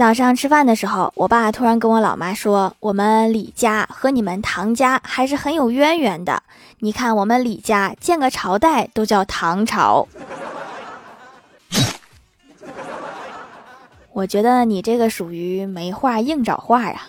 早上吃饭的时候，我爸突然跟我老妈说，我们李家和你们唐家还是很有渊源的。你看我们李家，建个朝代都叫唐朝。我觉得你这个属于没话硬找话呀。